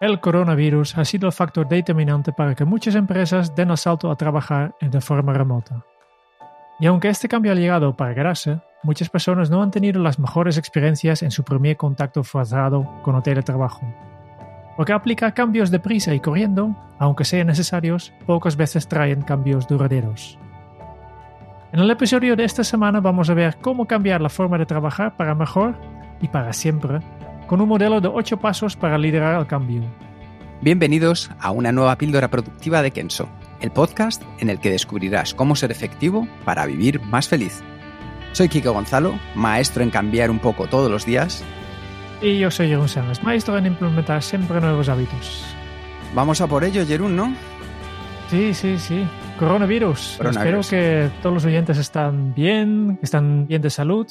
El coronavirus ha sido el factor determinante para que muchas empresas den el salto a trabajar de forma remota. Y aunque este cambio ha llegado para quedarse, muchas personas no han tenido las mejores experiencias en su primer contacto forzado con el teletrabajo. Porque aplicar cambios deprisa y corriendo, aunque sean necesarios, pocas veces traen cambios duraderos. En el episodio de esta semana vamos a ver cómo cambiar la forma de trabajar para mejor y para siempre con un modelo de 8 pasos para liderar el cambio. Bienvenidos a una nueva píldora productiva de Kenso, el podcast en el que descubrirás cómo ser efectivo para vivir más feliz. Soy Kiko Gonzalo, maestro en cambiar un poco todos los días. Y yo soy Jerún Sánchez, maestro en implementar siempre nuevos hábitos. Vamos a por ello, Jerún, ¿no? Sí, sí, sí. Coronavirus. Espero que todos los oyentes están bien, están bien de salud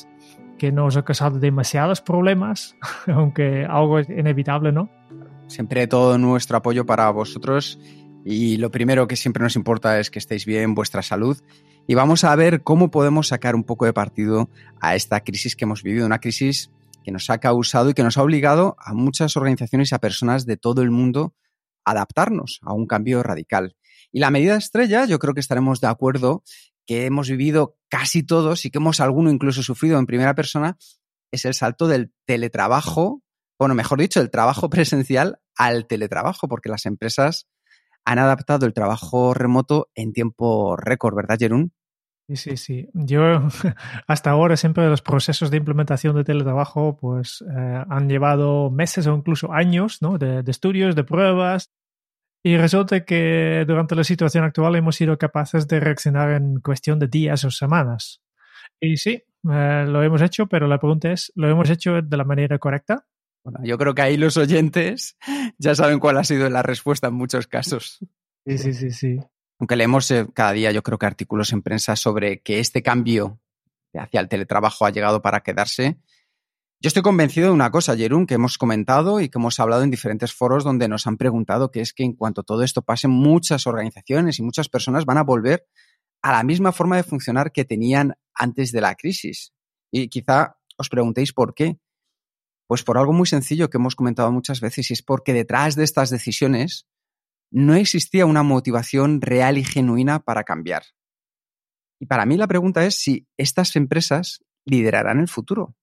que no os ha causado demasiados problemas, aunque algo es inevitable, ¿no? Siempre todo nuestro apoyo para vosotros y lo primero que siempre nos importa es que estéis bien, vuestra salud. Y vamos a ver cómo podemos sacar un poco de partido a esta crisis que hemos vivido, una crisis que nos ha causado y que nos ha obligado a muchas organizaciones y a personas de todo el mundo a adaptarnos a un cambio radical. Y la medida estrella, yo creo que estaremos de acuerdo, que hemos vivido casi todos y que hemos alguno incluso sufrido en primera persona, es el salto del teletrabajo, bueno, mejor dicho, el trabajo presencial al teletrabajo, porque las empresas han adaptado el trabajo remoto en tiempo récord, ¿verdad, Jerún? Sí, sí, sí. Yo hasta ahora siempre los procesos de implementación de teletrabajo pues eh, han llevado meses o incluso años ¿no? de, estudios, de pruebas, y resulta que durante la situación actual hemos sido capaces de reaccionar en cuestión de días o semanas. Y sí, eh, lo hemos hecho, pero la pregunta es, ¿lo hemos hecho de la manera correcta? Bueno, yo creo que ahí los oyentes ya saben cuál ha sido la respuesta en muchos casos. Sí, sí, sí, sí. Aunque leemos eh, cada día, yo creo que artículos en prensa sobre que este cambio hacia el teletrabajo ha llegado para quedarse yo estoy convencido de una cosa, Jerún, que hemos comentado y que hemos hablado en diferentes foros donde nos han preguntado, que es que en cuanto todo esto pase, muchas organizaciones y muchas personas van a volver a la misma forma de funcionar que tenían antes de la crisis. Y quizá os preguntéis por qué. Pues por algo muy sencillo que hemos comentado muchas veces y es porque detrás de estas decisiones no existía una motivación real y genuina para cambiar. Y para mí la pregunta es si estas empresas liderarán el futuro.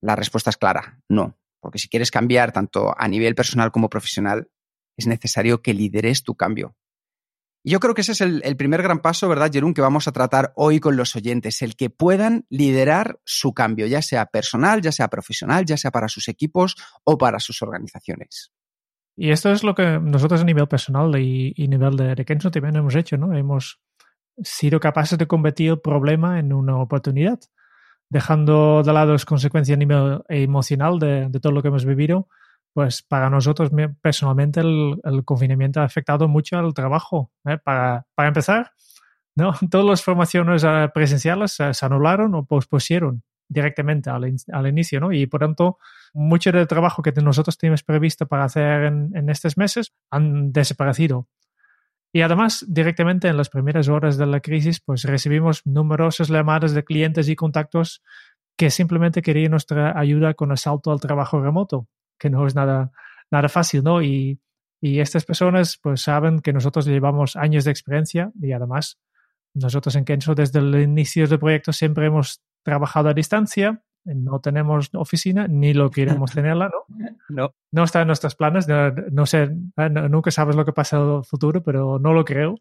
La respuesta es clara, no. Porque si quieres cambiar tanto a nivel personal como profesional, es necesario que lideres tu cambio. Y yo creo que ese es el, primer gran paso, ¿verdad, Jerún, que vamos a tratar hoy con los oyentes, el que puedan liderar su cambio, ya sea personal, ya sea profesional, ya sea para sus equipos o para sus organizaciones. Y esto es lo que nosotros a nivel personal y, y nivel de, de Kenzo también hemos hecho, ¿no? Hemos sido capaces de convertir el problema en una oportunidad dejando de lado las consecuencias emocional de, todo lo que hemos vivido, pues para nosotros personalmente el, confinamiento ha afectado mucho al trabajo. ¿eh? Para, para, empezar, ¿no? todas las formaciones eh, presenciales se, anularon o pospusieron directamente al, al, inicio, ¿no? Y por tanto, mucho del trabajo que nosotros teníamos previsto para hacer en, en estos meses han desaparecido. Y además, directamente en las primeras horas de la crisis, pues recibimos numerosas llamadas de clientes y contactos que simplemente querían nuestra ayuda con el salto al trabajo remoto, que no es nada, nada fácil, ¿no? Y, y estas personas pues saben que nosotros llevamos años de experiencia y además nosotros en Kenzo desde el inicio del proyecto siempre hemos trabajado a distancia no tenemos oficina ni lo queremos tenerla, ¿no? No. No está en nuestros planes, no, sé, eh, nunca sabes lo que pasa en el futuro, pero no lo creo.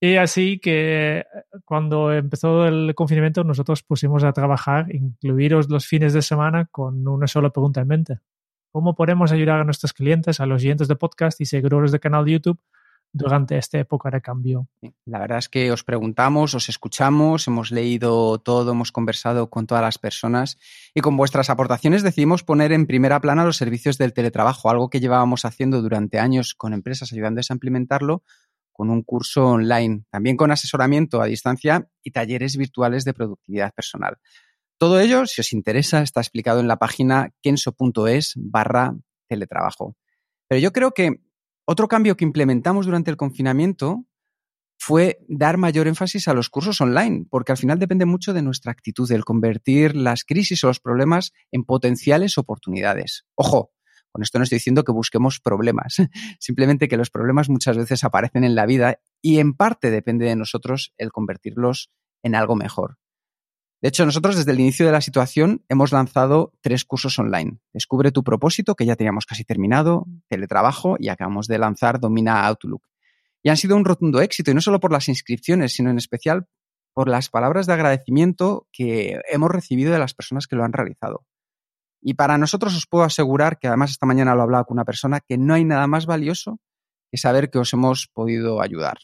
Y así que eh, cuando empezó el confinamiento nosotros pusimos a trabajar, incluidos los fines de semana, con una sola pregunta en mente. ¿Cómo podemos ayudar a nuestros clientes, a los oyentes de podcast y seguidores del canal de YouTube durante esta época de cambio. La verdad es que os preguntamos, os escuchamos, hemos leído todo, hemos conversado con todas las personas y con vuestras aportaciones decidimos poner en primera plana los servicios del teletrabajo, algo que llevábamos haciendo durante años con empresas ayudándoles a implementarlo, con un curso online, también con asesoramiento a distancia y talleres virtuales de productividad personal. Todo ello, si os interesa, está explicado en la página kenso.es barra teletrabajo. Pero yo creo que otro cambio que implementamos durante el confinamiento fue dar mayor énfasis a los cursos online, porque al final depende mucho de nuestra actitud, el convertir las crisis o los problemas en potenciales oportunidades. Ojo, con esto no estoy diciendo que busquemos problemas, simplemente que los problemas muchas veces aparecen en la vida y en parte depende de nosotros el convertirlos en algo mejor. De hecho, nosotros desde el inicio de la situación hemos lanzado tres cursos online. Descubre tu propósito, que ya teníamos casi terminado, teletrabajo y acabamos de lanzar Domina Outlook. Y han sido un rotundo éxito, y no solo por las inscripciones, sino en especial por las palabras de agradecimiento que hemos recibido de las personas que lo han realizado. Y para nosotros os puedo asegurar, que además esta mañana lo he hablado con una persona, que no hay nada más valioso que saber que os hemos podido ayudar.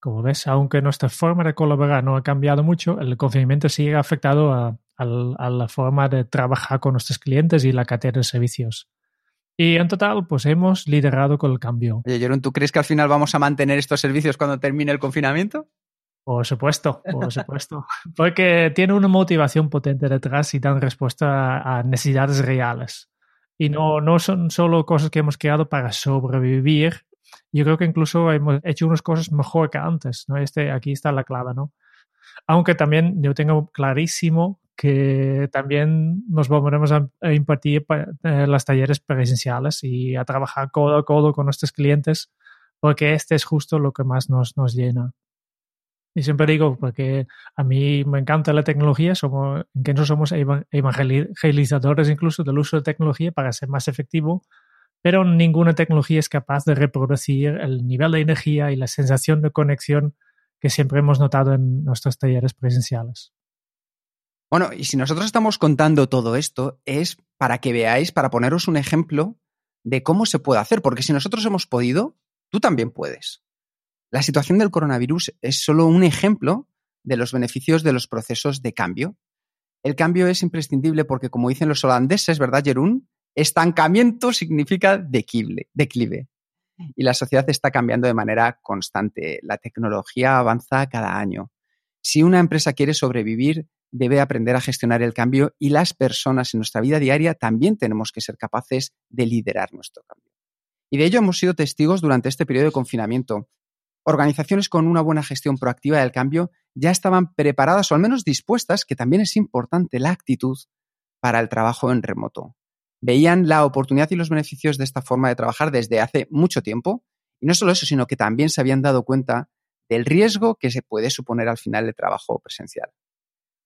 Como ves, aunque nuestra forma de colaborar no ha cambiado mucho, el confinamiento sigue afectado a, la forma de trabajar con nuestros clientes y la cadena de servicios. Y en total, pues hemos liderado con el cambio. Oye, Jerón, ¿tú crees que al final vamos a mantener estos servicios cuando termine el confinamiento? Por supuesto, por supuesto. Porque tiene una motivación potente detrás y dan respuesta a necesidades reales. Y no, no son solo cosas que hemos creado para sobrevivir, yo creo que incluso hemos hecho unas cosas mejor que antes, ¿no? Este, aquí está la clave, ¿no? Aunque también yo tengo clarísimo que también nos volveremos a, impartir eh, las talleres presenciales y a trabajar codo a codo con nuestros clientes, porque este es justo lo que más nos, nos llena. Y siempre digo, porque a mí me encanta la tecnología, somos, que no somos evangelizadores incluso del uso de tecnología para ser más efectivo, pero ninguna tecnología es capaz de reproducir el nivel de energía y la sensación de conexión que siempre hemos notado en nuestros talleres presenciales. Bueno, y si nosotros estamos contando todo esto, es para que veáis, para poneros un ejemplo de cómo se puede hacer, porque si nosotros hemos podido, tú también puedes. La situación del coronavirus es solo un ejemplo de los beneficios de los procesos de cambio. El cambio es imprescindible porque, como dicen los holandeses, ¿verdad, Jerún? Estancamiento significa declive, declive. Y la sociedad está cambiando de manera constante. La tecnología avanza cada año. Si una empresa quiere sobrevivir, debe aprender a gestionar el cambio y las personas en nuestra vida diaria también tenemos que ser capaces de liderar nuestro cambio. Y de ello hemos sido testigos durante este periodo de confinamiento. Organizaciones con una buena gestión proactiva del cambio ya estaban preparadas o al menos dispuestas, que también es importante la actitud, para el trabajo en remoto veían la oportunidad y los beneficios de esta forma de trabajar desde hace mucho tiempo. Y no solo eso, sino que también se habían dado cuenta del riesgo que se puede suponer al final el trabajo presencial.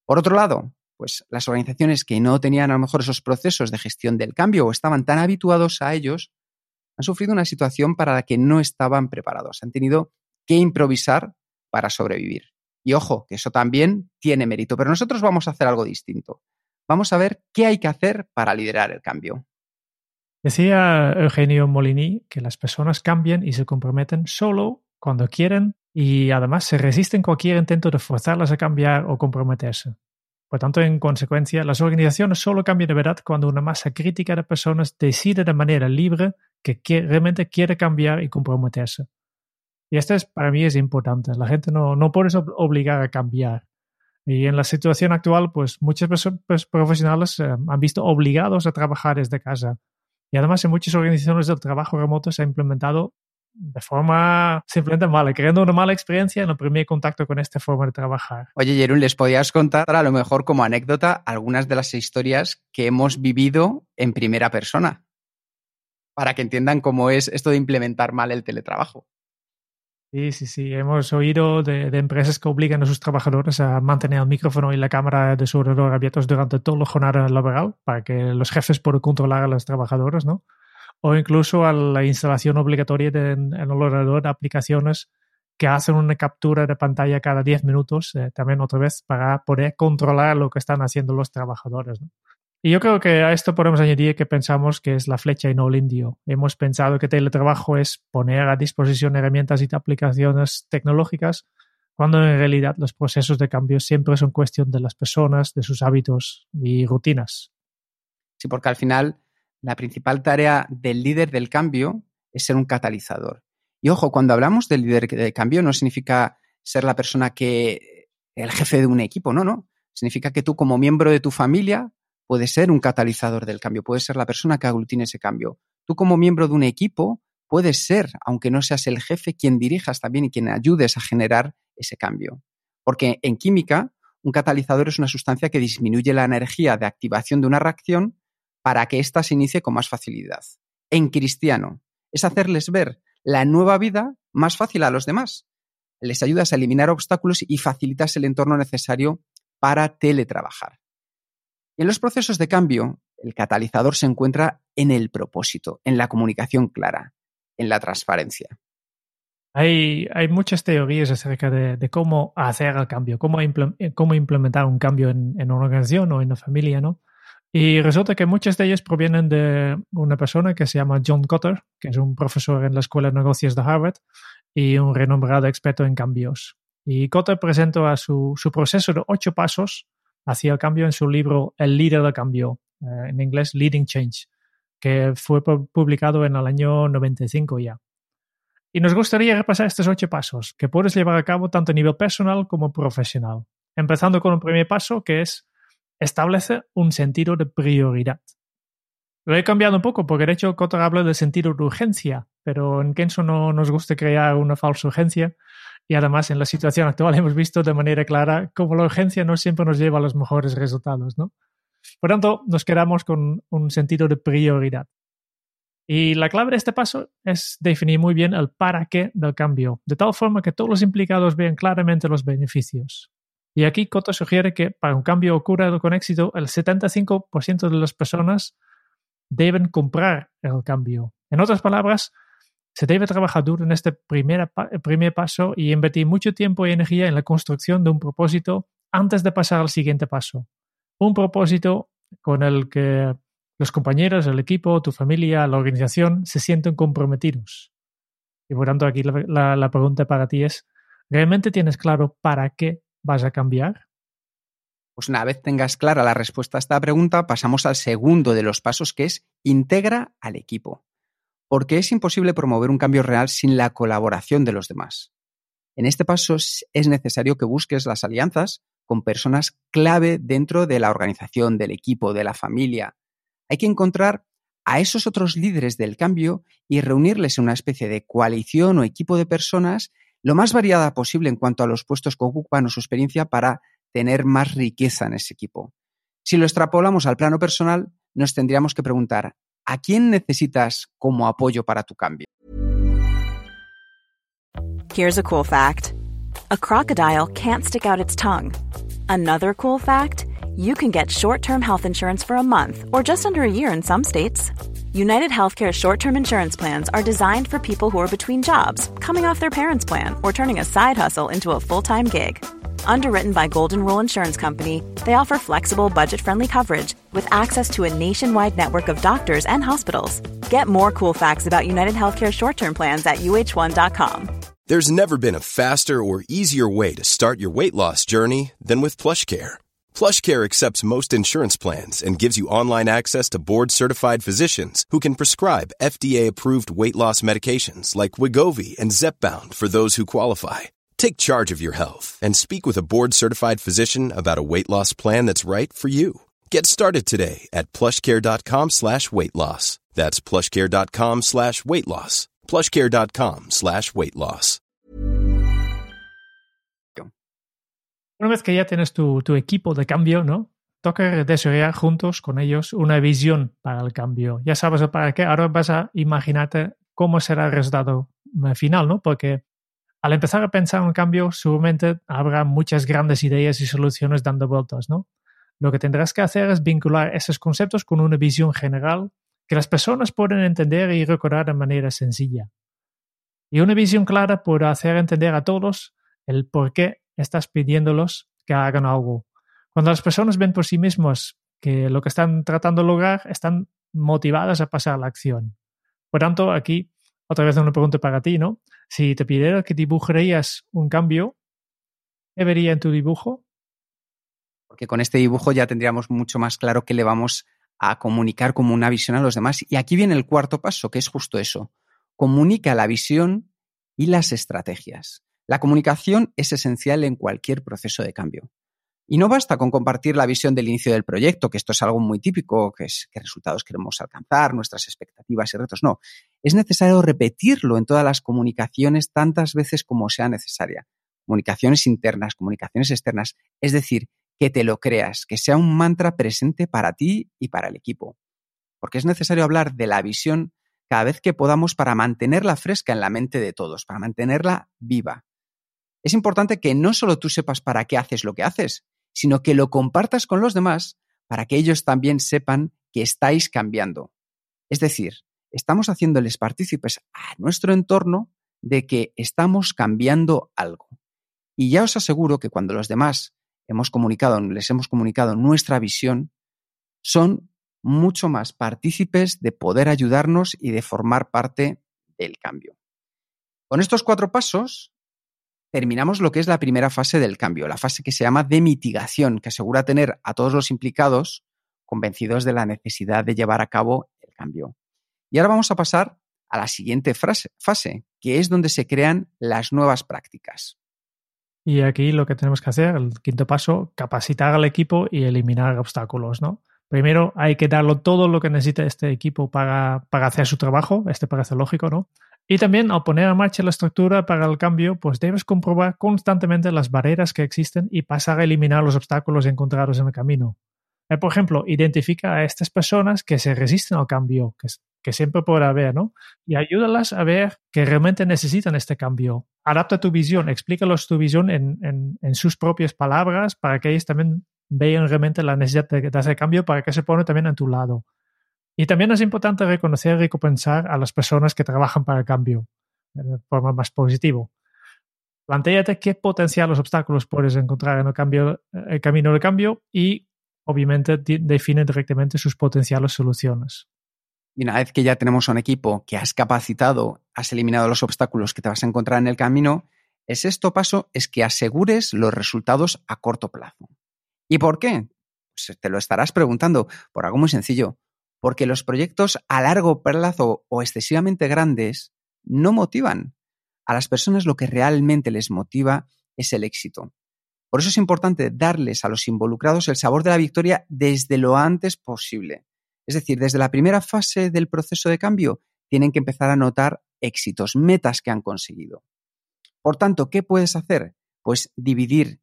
Por otro lado, pues las organizaciones que no tenían a lo mejor esos procesos de gestión del cambio o estaban tan habituados a ellos, han sufrido una situación para la que no estaban preparados. Han tenido que improvisar para sobrevivir. Y ojo, que eso también tiene mérito, pero nosotros vamos a hacer algo distinto vamos a ver qué hay que hacer para liderar el cambio. Decía Eugenio Molini que las personas cambian y se comprometen solo cuando quieren y además se resisten cualquier intento de forzarlas a cambiar o comprometerse. Por tanto, en consecuencia, las organizaciones solo cambian de verdad cuando una masa crítica de personas decide de manera libre que realmente quiere cambiar y comprometerse. Y esto es, para mí es importante. La gente no, no puede obligar a cambiar. Y en la situación actual, pues muchos pues, profesionales eh, han visto obligados a trabajar desde casa. Y además en muchas organizaciones del trabajo remoto se ha implementado de forma simplemente mala, creando una mala experiencia en el primer contacto con esta forma de trabajar. Oye, Jerún, ¿les podías contar a lo mejor como anécdota algunas de las historias que hemos vivido en primera persona? Para que entiendan cómo es esto de implementar mal el teletrabajo. Sí, sí, sí. Hemos oído de, empresas que obligan a sus trabajadores a mantener el micrófono y la cámara de su ordenador abiertos durante toda la jornada laboral para que los jefes puedan controlar a los trabajadores, ¿no? O incluso a la instalación obligatoria en el ordenador de aplicaciones que hacen una captura de pantalla cada 10 minutos, eh, también otra vez, para poder controlar lo que están haciendo los trabajadores. ¿no? Y yo creo que a esto podemos añadir que pensamos que es la flecha y no el indio. Hemos pensado que teletrabajo es poner a disposición herramientas y aplicaciones tecnológicas, cuando en realidad los procesos de cambio siempre son cuestión de las personas, de sus hábitos y rutinas. Sí, porque al final la principal tarea del líder del cambio es ser un catalizador. Y ojo, cuando hablamos de líder de cambio no significa ser la persona que, el jefe de un equipo, no, no. Significa que tú como miembro de tu familia puedes ser un catalizador del cambio, puedes ser la persona que aglutine ese cambio. Tú como miembro de un equipo puedes ser, aunque no seas el jefe, quien dirijas también y quien ayudes a generar ese cambio. Porque en química, un catalizador es una sustancia que disminuye la energía de activación de una reacción para que ésta se inicie con más facilidad. En cristiano, es hacerles ver la nueva vida más fácil a los demás. Les ayudas a eliminar obstáculos y facilitas el entorno necesario para teletrabajar. Y en los procesos de cambio, el catalizador se encuentra en el propósito, en la comunicación clara, en la transparencia. Hay, muchas teorías acerca de, cómo hacer el cambio, cómo, cómo implementar un cambio en, en, una organización o en una familia, ¿no? Y resulta que muchas de ellas provienen de una persona que se llama John Cotter, que es un profesor en la Escuela de Negocios de Harvard y un renombrado experto en cambios. Y Cotter presentó a su, su proceso de ocho pasos hacia el cambio en su libro El líder del cambio, eh, en inglés Leading Change, que fue publicado en el año 95 ya. Y nos gustaría repasar estos ocho pasos que puedes llevar a cabo tanto a nivel personal como profesional. Empezando con el primer paso que es establece un sentido de prioridad. Lo he cambiado un poco porque de hecho Cotter habla de sentido de urgencia, pero en Kenzo no nos gusta crear una falsa urgencia y además en la situación actual hemos visto de manera clara cómo la urgencia no siempre nos lleva a los mejores resultados, ¿no? Por tanto, nos quedamos con un sentido de prioridad. Y la clave de este paso es definir muy bien el para qué del cambio, de tal forma que todos los implicados vean claramente los beneficios. Y aquí Coto sugiere que para un cambio ocurra con éxito, el 75% de las personas deben comprar el cambio. En otras palabras, se debe trabajar duro en este primer, primer paso y invertir mucho tiempo y energía en la construcción de un propósito antes de pasar al siguiente paso. Un propósito con el que los compañeros, el equipo, tu familia, la organización se sienten comprometidos. Y por tanto, aquí la, la pregunta para ti es, ¿realmente tienes claro para qué vas a cambiar? Pues una vez tengas clara la respuesta a esta pregunta, pasamos al segundo de los pasos que es integra al equipo. Porque es imposible promover un cambio real sin la colaboración de los demás. En este paso es necesario que busques las alianzas con personas clave dentro de la organización, del equipo, de la familia, hay que encontrar a esos otros líderes del cambio y reunirles en una especie de coalición o equipo de personas lo más variada posible en cuanto a los puestos que ocupan o su experiencia para tener más riqueza en ese equipo. Si lo extrapolamos al plano personal, nos tendríamos que preguntar, ¿a quién necesitas como apoyo para tu cambio? Here's a cool fact. A crocodile can't stick out its tongue. Another cool fact. you can get short term health insurance for a month or just under a year in some states. United Healthcare short term insurance plans are designed for people who are between jobs, coming off their parents' plan, or turning a side hustle into a full time gig. Underwritten by Golden Rule Insurance Company, they offer flexible, budget friendly coverage with access to a nationwide network of doctors and hospitals. Get more cool facts about United Healthcare short term plans at uh1.com. There's never been a faster or easier way to start your weight loss journey than with PlushCare PlushCare accepts most insurance plans and gives you online access to board-certified physicians who can prescribe FDA-approved weight loss medications like Wigovi and Zepbound for those who qualify. Take charge of your health and speak with a board-certified physician about a weight loss plan that's right for you. Get started today at plushcare.com slash weight loss. That's plushcare.com slash weight loss. plushcare.com slash weight loss. Una vez que ya tienes tu, tu equipo de cambio, ¿no? Toca desarrollar juntos con ellos una visión para el cambio. Ya sabes para qué, ahora vas a imaginarte cómo será el resultado eh, final, ¿no? Porque al empezar a pensar en un cambio, seguramente habrá muchas grandes ideas y soluciones dando vueltas, ¿no? Lo que tendrás que hacer es vincular esos conceptos con una visión general que las personas pueden entender y recordar de manera sencilla. Y una visión clara puede hacer entender a todos el por qué estás pidiéndolos que hagan algo. Cuando las personas ven por sí mismas que lo que están tratando de lograr, están motivadas a pasar a la acción. Por tanto, aquí otra vez una pregunta para ti, ¿no? Si te pidiera que dibujarías un cambio, ¿qué vería en tu dibujo? Porque con este dibujo ya tendríamos mucho más claro que le vamos a comunicar como una visión a los demás. Y aquí viene el cuarto paso, que es justo eso. Comunica la visión y las estrategias. La comunicación es esencial en cualquier proceso de cambio. Y no basta con compartir la visión del inicio del proyecto, que esto es algo muy típico, que es qué resultados queremos alcanzar, nuestras expectativas y retos. No, es necesario repetirlo en todas las comunicaciones tantas veces como sea necesaria. Comunicaciones internas, comunicaciones externas. Es decir, que te lo creas, que sea un mantra presente para ti y para el equipo. Porque es necesario hablar de la visión cada vez que podamos para mantenerla fresca en la mente de todos, para mantenerla viva. Es importante que no solo tú sepas para qué haces lo que haces, sino que lo compartas con los demás para que ellos también sepan que estáis cambiando. Es decir, estamos haciéndoles partícipes a nuestro entorno de que estamos cambiando algo. Y ya os aseguro que cuando los demás hemos comunicado, les hemos comunicado nuestra visión, son mucho más partícipes de poder ayudarnos y de formar parte del cambio. Con estos cuatro pasos terminamos lo que es la primera fase del cambio, la fase que se llama de mitigación, que asegura tener a todos los implicados convencidos de la necesidad de llevar a cabo el cambio. Y ahora vamos a pasar a la siguiente fase, que es donde se crean las nuevas prácticas. Y aquí lo que tenemos que hacer, el quinto paso, capacitar al equipo y eliminar obstáculos, ¿no? Primero hay que darlo todo lo que necesita este equipo para, para hacer su trabajo, este parece lógico, ¿no? Y también al poner en marcha la estructura para el cambio, pues debes comprobar constantemente las barreras que existen y pasar a eliminar los obstáculos encontrados en el camino. Eh, por ejemplo, identifica a estas personas que se resisten al cambio, que, siempre puede haber, ¿no? Y ayúdalas a ver que realmente necesitan este cambio. Adapta tu visión, explícalos tu visión en, en, en sus propias palabras para que ellos también vean realmente la necesidad de, de hacer cambio para que se pone también a tu lado. Y también es importante reconocer y recompensar a las personas que trabajan para el cambio de forma más positiva. Plantéate qué potenciales obstáculos puedes encontrar en el, cambio, el camino del cambio y, obviamente, define directamente sus potenciales soluciones. Y una vez que ya tenemos un equipo que has capacitado, has eliminado los obstáculos que te vas a encontrar en el camino, el sexto paso es que asegures los resultados a corto plazo. ¿Y por qué? Pues te lo estarás preguntando por algo muy sencillo porque los proyectos a largo plazo o excesivamente grandes no motivan. A las personas lo que realmente les motiva es el éxito. Por eso es importante darles a los involucrados el sabor de la victoria desde lo antes posible. Es decir, desde la primera fase del proceso de cambio tienen que empezar a notar éxitos, metas que han conseguido. Por tanto, ¿qué puedes hacer? Pues dividir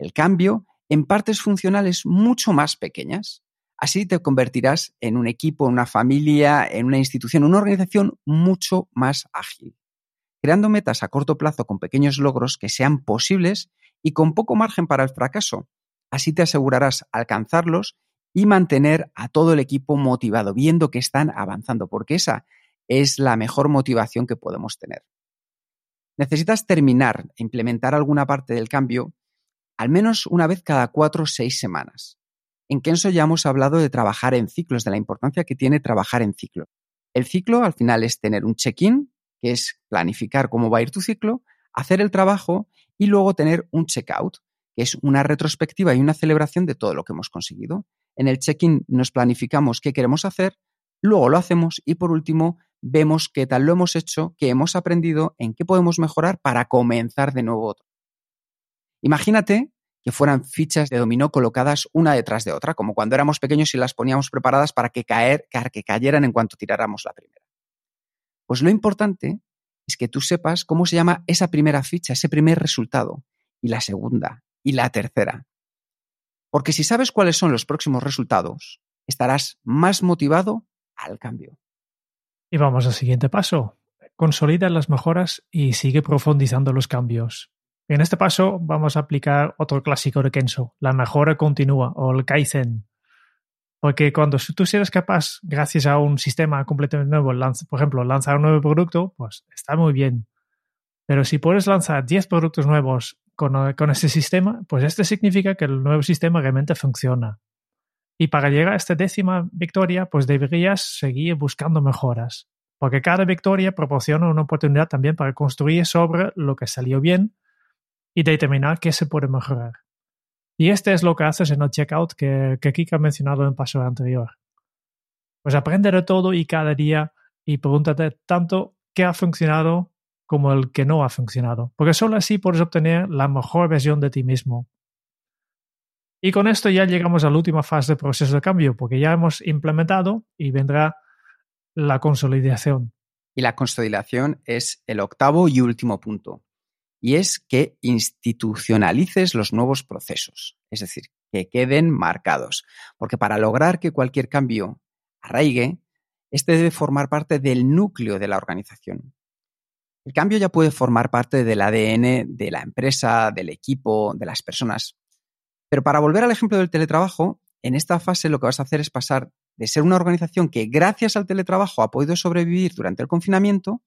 el cambio en partes funcionales mucho más pequeñas. Así te convertirás en un equipo, en una familia, en una institución, una organización mucho más ágil, creando metas a corto plazo con pequeños logros que sean posibles y con poco margen para el fracaso. Así te asegurarás alcanzarlos y mantener a todo el equipo motivado, viendo que están avanzando, porque esa es la mejor motivación que podemos tener. Necesitas terminar e implementar alguna parte del cambio al menos una vez cada cuatro o seis semanas. En Kenso ya hemos hablado de trabajar en ciclos, de la importancia que tiene trabajar en ciclo. El ciclo al final es tener un check-in, que es planificar cómo va a ir tu ciclo, hacer el trabajo y luego tener un check-out, que es una retrospectiva y una celebración de todo lo que hemos conseguido. En el check-in nos planificamos qué queremos hacer, luego lo hacemos y por último vemos qué tal lo hemos hecho, qué hemos aprendido, en qué podemos mejorar para comenzar de nuevo. Imagínate que fueran fichas de dominó colocadas una detrás de otra, como cuando éramos pequeños y las poníamos preparadas para que, caer, que cayeran en cuanto tiráramos la primera. Pues lo importante es que tú sepas cómo se llama esa primera ficha, ese primer resultado, y la segunda, y la tercera. Porque si sabes cuáles son los próximos resultados, estarás más motivado al cambio. Y vamos al siguiente paso. Consolida las mejoras y sigue profundizando los cambios. En este paso vamos a aplicar otro clásico de Kenso, la mejora continua o el Kaizen. Porque cuando tú eres capaz, gracias a un sistema completamente nuevo, por ejemplo, lanzar un nuevo producto, pues está muy bien. Pero si puedes lanzar 10 productos nuevos con, con este sistema, pues esto significa que el nuevo sistema realmente funciona. Y para llegar a esta décima victoria, pues deberías seguir buscando mejoras. Porque cada victoria proporciona una oportunidad también para construir sobre lo que salió bien y determinar qué se puede mejorar. Y este es lo que haces en el checkout que, que Kika ha mencionado en el paso anterior. Pues aprende de todo y cada día y pregúntate tanto qué ha funcionado como el que no ha funcionado, porque solo así puedes obtener la mejor versión de ti mismo. Y con esto ya llegamos a la última fase del proceso de cambio, porque ya hemos implementado y vendrá la consolidación. Y la consolidación es el octavo y último punto. Y es que institucionalices los nuevos procesos, es decir, que queden marcados. Porque para lograr que cualquier cambio arraigue, este debe formar parte del núcleo de la organización. El cambio ya puede formar parte del ADN de la empresa, del equipo, de las personas. Pero para volver al ejemplo del teletrabajo, en esta fase lo que vas a hacer es pasar de ser una organización que gracias al teletrabajo ha podido sobrevivir durante el confinamiento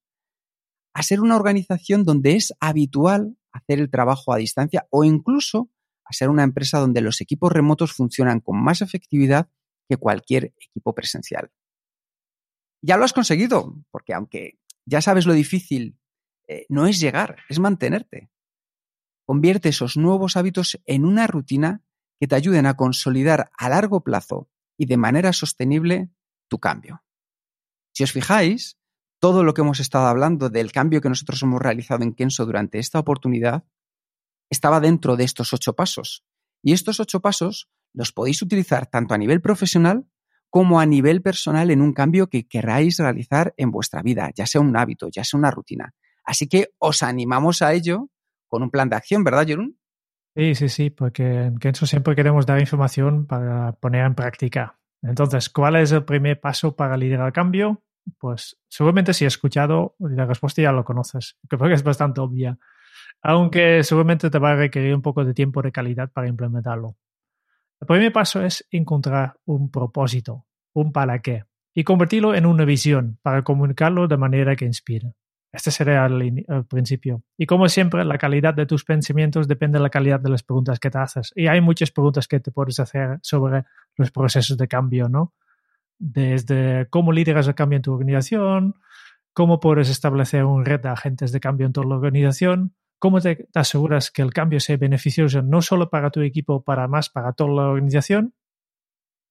a ser una organización donde es habitual hacer el trabajo a distancia o incluso a ser una empresa donde los equipos remotos funcionan con más efectividad que cualquier equipo presencial. Ya lo has conseguido, porque aunque ya sabes lo difícil eh, no es llegar, es mantenerte. Convierte esos nuevos hábitos en una rutina que te ayuden a consolidar a largo plazo y de manera sostenible tu cambio. Si os fijáis, todo lo que hemos estado hablando del cambio que nosotros hemos realizado en Kenso durante esta oportunidad estaba dentro de estos ocho pasos. Y estos ocho pasos los podéis utilizar tanto a nivel profesional como a nivel personal en un cambio que queráis realizar en vuestra vida, ya sea un hábito, ya sea una rutina. Así que os animamos a ello con un plan de acción, ¿verdad, Jerún? Sí, sí, sí, porque en Kenso siempre queremos dar información para poner en práctica. Entonces, ¿cuál es el primer paso para liderar el cambio? Pues seguramente si he escuchado, la respuesta ya lo conoces, que creo que es bastante obvia, aunque seguramente te va a requerir un poco de tiempo de calidad para implementarlo. El primer paso es encontrar un propósito, un para qué, y convertirlo en una visión para comunicarlo de manera que inspire. Este sería el, principio. Y como siempre, la calidad de tus pensamientos depende de la calidad de las preguntas que te haces. Y hay muchas preguntas que te puedes hacer sobre los procesos de cambio, ¿no? Desde cómo lideras el cambio en tu organización, cómo puedes establecer un red de agentes de cambio en toda la organización, cómo te, aseguras que el cambio sea beneficioso no solo para tu equipo, para más para toda la organización,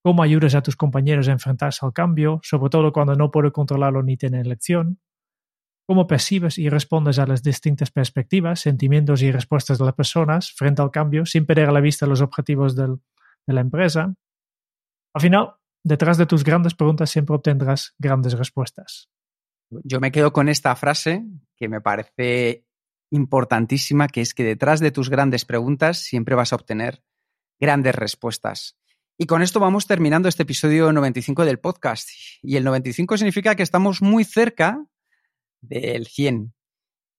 cómo ayudas a tus compañeros a enfrentarse al cambio, sobre todo cuando no puedes controlarlo ni tener elección, cómo percibes y respondes a las distintas perspectivas, sentimientos y respuestas de las personas frente al cambio sin perder la vista los objetivos de la empresa. Al final, detrás de tus grandes preguntas siempre obtendrás grandes respuestas. Yo me quedo con esta frase que me parece importantísima, que es que detrás de tus grandes preguntas siempre vas a obtener grandes respuestas. Y con esto vamos terminando este episodio 95 del podcast. Y el 95 significa que estamos muy cerca del 100.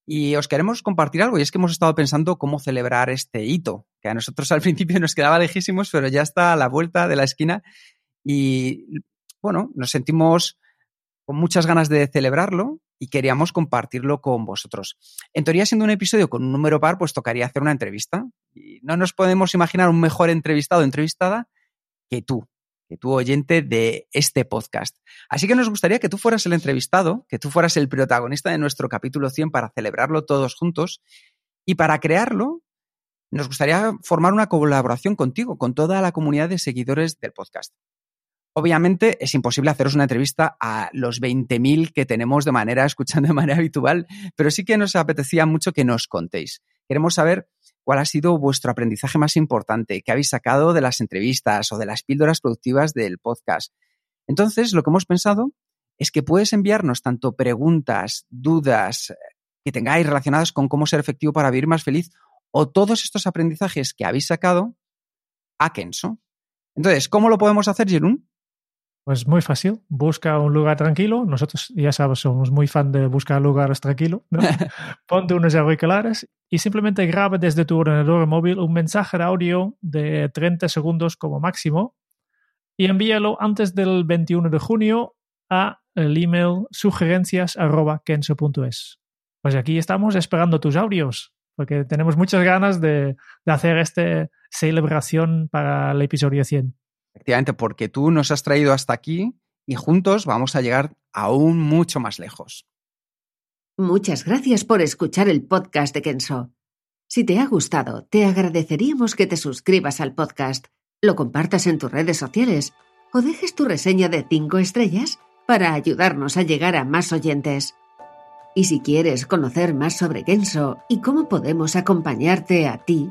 Y os queremos compartir algo, y es que hemos estado pensando cómo celebrar este hito, que a nosotros al principio nos quedaba lejísimos, pero ya está a la vuelta de la esquina. Y bueno, nos sentimos con muchas ganas de celebrarlo y queríamos compartirlo con vosotros. En teoría, siendo un episodio con un número par, pues tocaría hacer una entrevista. Y no nos podemos imaginar un mejor entrevistado o entrevistada que tú, que tú oyente de este podcast. Así que nos gustaría que tú fueras el entrevistado, que tú fueras el protagonista de nuestro capítulo 100 para celebrarlo todos juntos. Y para crearlo, nos gustaría formar una colaboración contigo, con toda la comunidad de seguidores del podcast. Obviamente es imposible haceros una entrevista a los 20.000 que tenemos de manera, escuchando de manera habitual, pero sí que nos apetecía mucho que nos contéis. Queremos saber cuál ha sido vuestro aprendizaje más importante, qué habéis sacado de las entrevistas o de las píldoras productivas del podcast. Entonces, lo que hemos pensado es que puedes enviarnos tanto preguntas, dudas que tengáis relacionadas con cómo ser efectivo para vivir más feliz o todos estos aprendizajes que habéis sacado a Kenso. Entonces, ¿cómo lo podemos hacer, Jerún? Pues muy fácil, busca un lugar tranquilo. Nosotros, ya sabes, somos muy fan de buscar lugares tranquilos. ¿no? Ponte unos auriculares y simplemente graba desde tu ordenador móvil un mensaje de audio de 30 segundos como máximo y envíalo antes del 21 de junio a el email sugerencias.kenso.es. Pues aquí estamos esperando tus audios, porque tenemos muchas ganas de, de hacer esta celebración para el episodio 100. Efectivamente, porque tú nos has traído hasta aquí y juntos vamos a llegar aún mucho más lejos. Muchas gracias por escuchar el podcast de Kenso. Si te ha gustado, te agradeceríamos que te suscribas al podcast, lo compartas en tus redes sociales o dejes tu reseña de 5 estrellas para ayudarnos a llegar a más oyentes. Y si quieres conocer más sobre Kenso y cómo podemos acompañarte a ti,